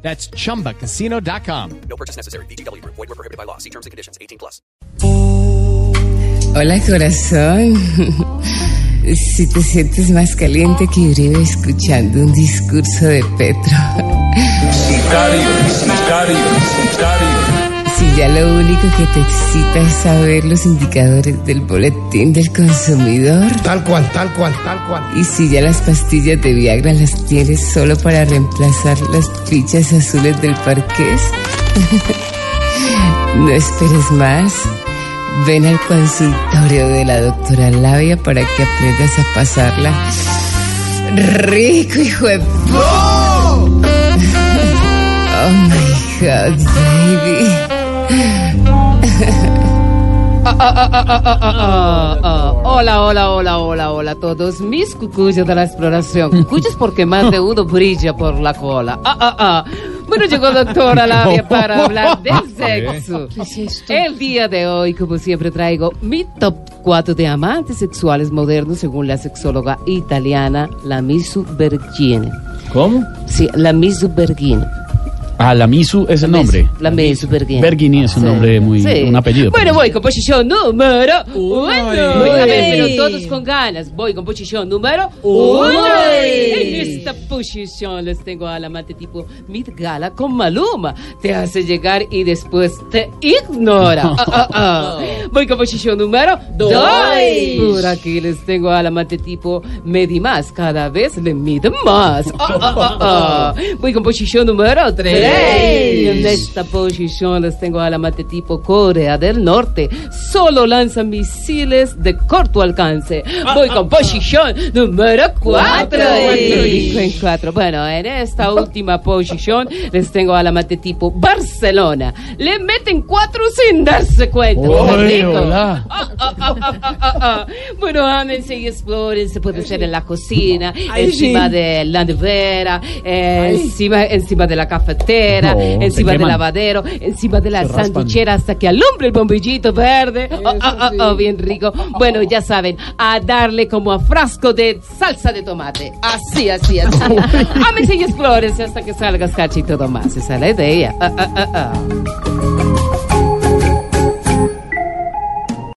That's chumbacasino.com. No purchase necessary. BGW. Void were prohibited by law. See terms and conditions. 18 plus. Hola corazón. Si te sientes más caliente que Uribe escuchando un discurso de Petro. Sicario, sicario, sicario. Ya lo único que te excita es saber los indicadores del boletín del consumidor. Tal cual, tal cual, tal cual. Y si ya las pastillas de Viagra las tienes solo para reemplazar las fichas azules del parqués. no esperes más. Ven al consultorio de la doctora Labia para que aprendas a pasarla rico, hijo de... pu- Oh my God, baby. Ah, ah, hola, hola, hola, hola, hola a todos mis cucuyos de la exploración. Cucuyos porque más de uno brilla por la cola. Ah, ah, ah. Bueno, llegó doctora Labia para hablar del sexo. El día de hoy, como siempre, traigo mi top 4 de amantes sexuales modernos según la sexóloga italiana Lamisu Bergini. ¿Cómo? Sí, Lamisu Bergini. Ah, la Misu es el nombre. La Misu Bergini. Bergini es un nombre muy. Sí. un apellido. Bueno, voy con posición número uno. A ver, pero Uy. todos con ganas. Voy con posición número uno. En esta posición les tengo al amante tipo Mid Gala con Maluma. Te hace llegar y después te ignora. Ah, ah, ah. Voy con posición número dos. Por aquí les tengo al amante tipo Medi más. Cada vez le mide más. Voy con posición número tres. En esta posición les tengo al amante tipo Corea del Norte. Solo lanza misiles de corto alcance. Voy con posición número cuatro. Cinco en cuatro. Bueno, en esta última posición les tengo al amante tipo Barcelona. Le meten cuatro sin darse cuenta. ¿Me Uy, explico? hola. Bueno, ámense y exploren. Se puede hacer en la cocina, encima de la nevera, eh, encima, encima de la cafetera, No, encima del lavadero, encima de la Se raspan. sanduchera hasta que alumbre el bombillito verde. Ah, ah, ah, ah, bien rico. Bueno, ya saben, a darle como a frasco de salsa de tomate. Así, así, así. Ámense y explórense hasta que salgas cachito más. Esa es la idea. Ah, ah, ah.